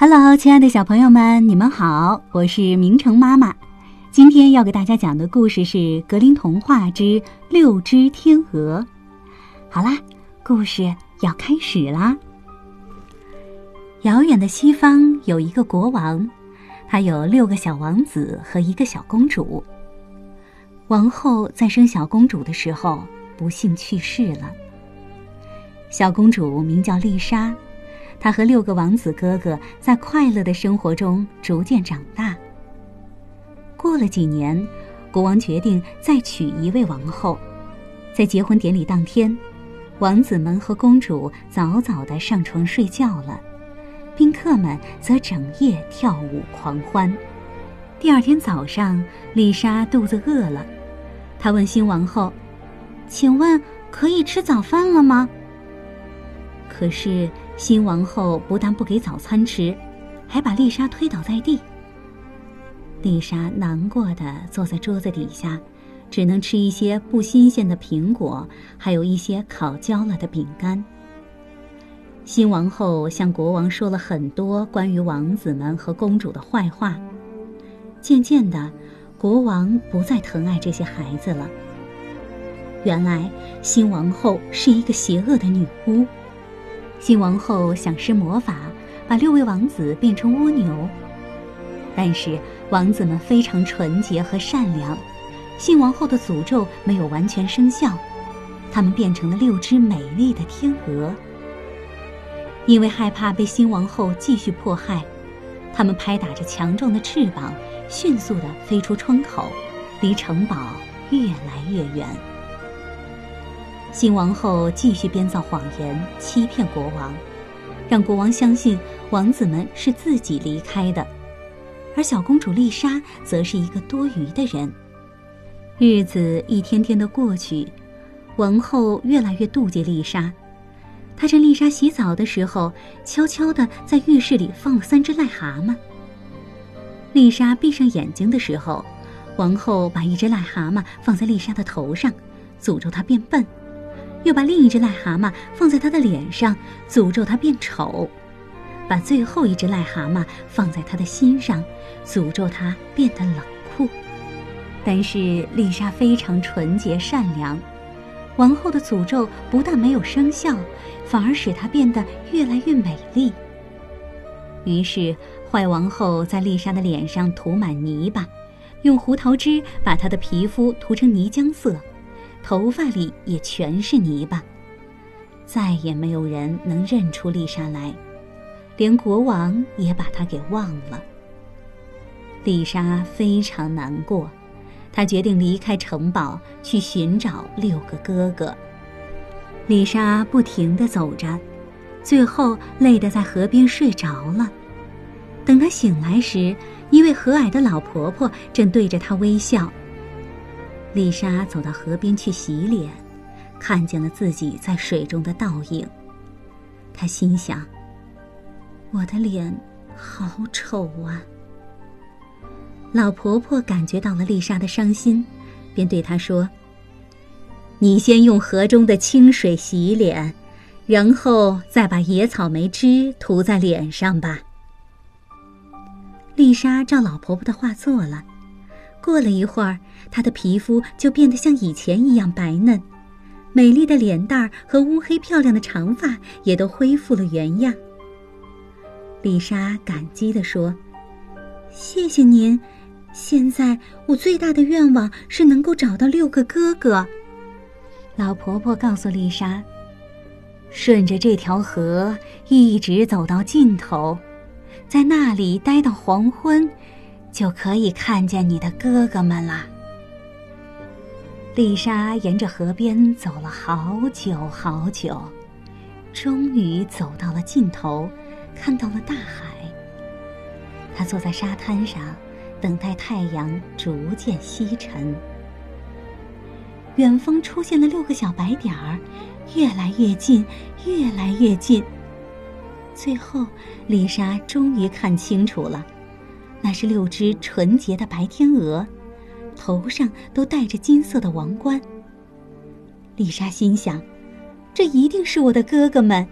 Hello，亲爱的小朋友们，你们好，我是明成妈妈。今天要给大家讲的故事是《格林童话之六只天鹅》。好啦，故事要开始啦。遥远的西方有一个国王，他有六个小王子和一个小公主。王后在生小公主的时候不幸去世了。小公主名叫丽莎。他和六个王子哥哥在快乐的生活中逐渐长大。过了几年，国王决定再娶一位王后。在结婚典礼当天，王子们和公主早早的上床睡觉了，宾客们则整夜跳舞狂欢。第二天早上，丽莎肚子饿了，她问新王后：“请问可以吃早饭了吗？”可是。新王后不但不给早餐吃，还把丽莎推倒在地。丽莎难过的坐在桌子底下，只能吃一些不新鲜的苹果，还有一些烤焦了的饼干。新王后向国王说了很多关于王子们和公主的坏话。渐渐的，国王不再疼爱这些孩子了。原来，新王后是一个邪恶的女巫。新王后想施魔法，把六位王子变成蜗牛。但是王子们非常纯洁和善良，新王后的诅咒没有完全生效，他们变成了六只美丽的天鹅。因为害怕被新王后继续迫害，他们拍打着强壮的翅膀，迅速地飞出窗口，离城堡越来越远。新王后继续编造谎言，欺骗国王，让国王相信王子们是自己离开的，而小公主丽莎则是一个多余的人。日子一天天的过去，王后越来越妒忌丽莎。她趁丽莎洗澡的时候，悄悄地在浴室里放了三只癞蛤蟆。丽莎闭上眼睛的时候，王后把一只癞蛤蟆放在丽莎的头上，诅咒她变笨。又把另一只癞蛤蟆放在他的脸上，诅咒他变丑；把最后一只癞蛤蟆放在他的心上，诅咒他变得冷酷。但是丽莎非常纯洁善良，王后的诅咒不但没有生效，反而使她变得越来越美丽。于是坏王后在丽莎的脸上涂满泥巴，用胡桃汁把她的皮肤涂成泥浆色。头发里也全是泥巴，再也没有人能认出丽莎来，连国王也把她给忘了。丽莎非常难过，她决定离开城堡去寻找六个哥哥。丽莎不停地走着，最后累得在河边睡着了。等她醒来时，一位和蔼的老婆婆正对着她微笑。丽莎走到河边去洗脸，看见了自己在水中的倒影。她心想：“我的脸好丑啊！”老婆婆感觉到了丽莎的伤心，便对她说：“你先用河中的清水洗脸，然后再把野草莓汁涂在脸上吧。”丽莎照老婆婆的话做了。过了一会儿，她的皮肤就变得像以前一样白嫩，美丽的脸蛋儿和乌黑漂亮的长发也都恢复了原样。丽莎感激地说：“谢谢您，现在我最大的愿望是能够找到六个哥哥。”老婆婆告诉丽莎：“顺着这条河一直走到尽头，在那里待到黄昏。”就可以看见你的哥哥们啦。丽莎沿着河边走了好久好久，终于走到了尽头，看到了大海。她坐在沙滩上，等待太阳逐渐西沉。远方出现了六个小白点儿，越来越近，越来越近。最后，丽莎终于看清楚了。那是六只纯洁的白天鹅，头上都戴着金色的王冠。丽莎心想：“这一定是我的哥哥们。”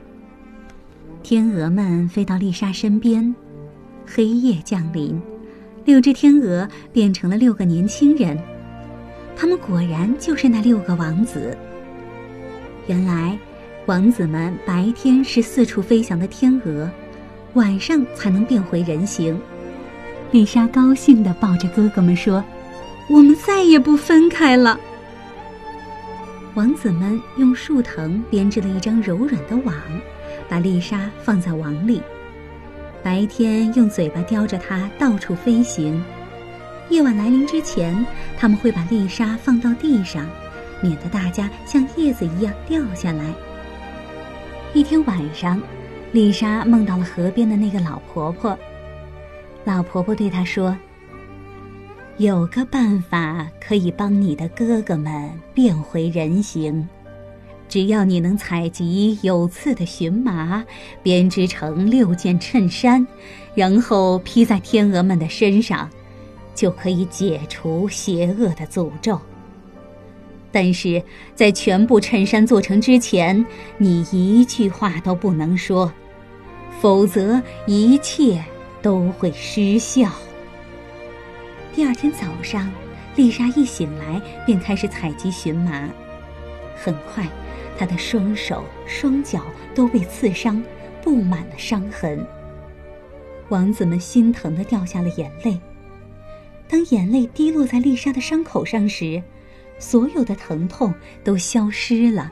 天鹅们飞到丽莎身边，黑夜降临，六只天鹅变成了六个年轻人。他们果然就是那六个王子。原来，王子们白天是四处飞翔的天鹅，晚上才能变回人形。丽莎高兴地抱着哥哥们说：“我们再也不分开了。”王子们用树藤编织了一张柔软的网，把丽莎放在网里。白天用嘴巴叼着它到处飞行。夜晚来临之前，他们会把丽莎放到地上，免得大家像叶子一样掉下来。一天晚上，丽莎梦到了河边的那个老婆婆。老婆婆对她说：“有个办法可以帮你的哥哥们变回人形，只要你能采集有刺的荨麻，编织成六件衬衫，然后披在天鹅们的身上。”就可以解除邪恶的诅咒。但是在全部衬衫做成之前，你一句话都不能说，否则一切都会失效。第二天早上，丽莎一醒来便开始采集荨麻，很快，她的双手双脚都被刺伤，布满了伤痕。王子们心疼的掉下了眼泪。当眼泪滴落在丽莎的伤口上时，所有的疼痛都消失了。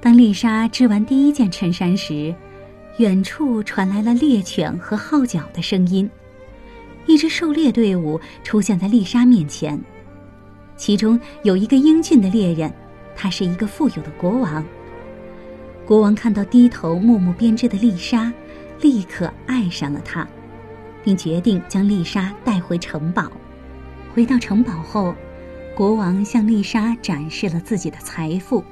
当丽莎织完第一件衬衫时，远处传来了猎犬和号角的声音。一支狩猎队伍出现在丽莎面前，其中有一个英俊的猎人，他是一个富有的国王。国王看到低头默默编织的丽莎，立刻爱上了她。并决定将丽莎带回城堡。回到城堡后，国王向丽莎展示了自己的财富：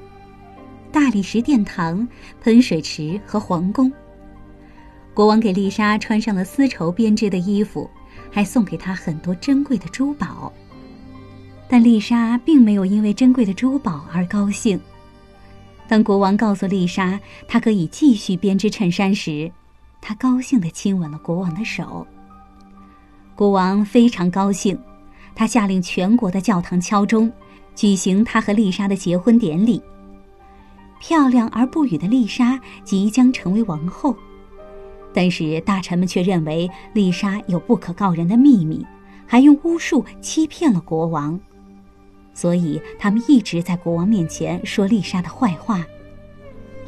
大理石殿堂、喷水池和皇宫。国王给丽莎穿上了丝绸编织的衣服，还送给她很多珍贵的珠宝。但丽莎并没有因为珍贵的珠宝而高兴。当国王告诉丽莎她可以继续编织衬衫时，她高兴地亲吻了国王的手。国王非常高兴，他下令全国的教堂敲钟，举行他和丽莎的结婚典礼。漂亮而不语的丽莎即将成为王后，但是大臣们却认为丽莎有不可告人的秘密，还用巫术欺骗了国王，所以他们一直在国王面前说丽莎的坏话。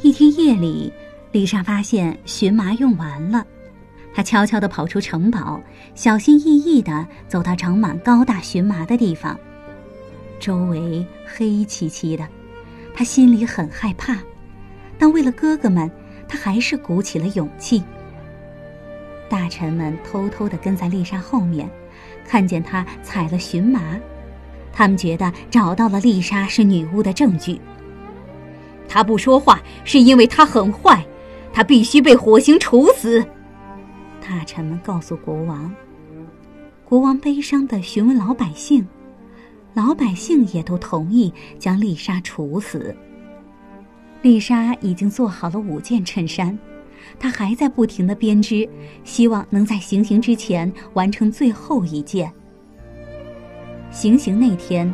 一天夜里，丽莎发现荨麻用完了。她悄悄地跑出城堡，小心翼翼地走到长满高大荨麻的地方。周围黑漆漆的，她心里很害怕，但为了哥哥们，她还是鼓起了勇气。大臣们偷偷地跟在丽莎后面，看见她踩了荨麻，他们觉得找到了丽莎是女巫的证据。她不说话是因为她很坏，她必须被火刑处死。大臣们告诉国王，国王悲伤地询问老百姓，老百姓也都同意将丽莎处死。丽莎已经做好了五件衬衫，他还在不停地编织，希望能在行刑之前完成最后一件。行刑那天，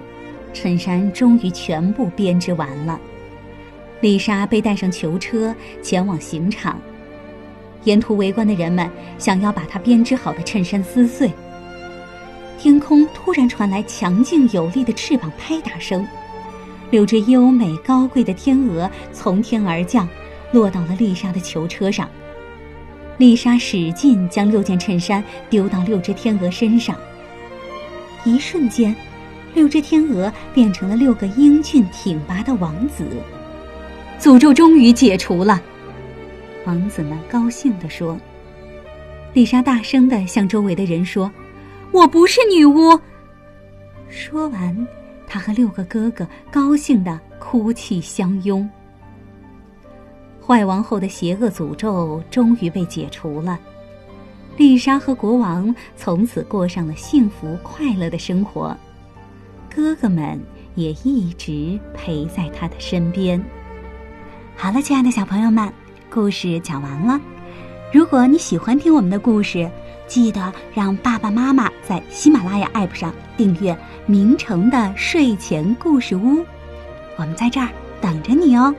衬衫终于全部编织完了，丽莎被带上囚车前往刑场。沿途围观的人们想要把她编织好的衬衫撕碎。天空突然传来强劲有力的翅膀拍打声，六只优美高贵的天鹅从天而降，落到了丽莎的囚车上。丽莎使劲将六件衬衫丢到六只天鹅身上，一瞬间，六只天鹅变成了六个英俊挺拔的王子，诅咒终于解除了。王子们高兴地说：“丽莎大声地向周围的人说，我不是女巫。”说完，她和六个哥哥高兴地哭泣相拥。坏王后的邪恶诅咒终于被解除了，丽莎和国王从此过上了幸福快乐的生活，哥哥们也一直陪在她的身边。好了，亲爱的小朋友们。故事讲完了，如果你喜欢听我们的故事，记得让爸爸妈妈在喜马拉雅 APP 上订阅明成的睡前故事屋，我们在这儿等着你哦。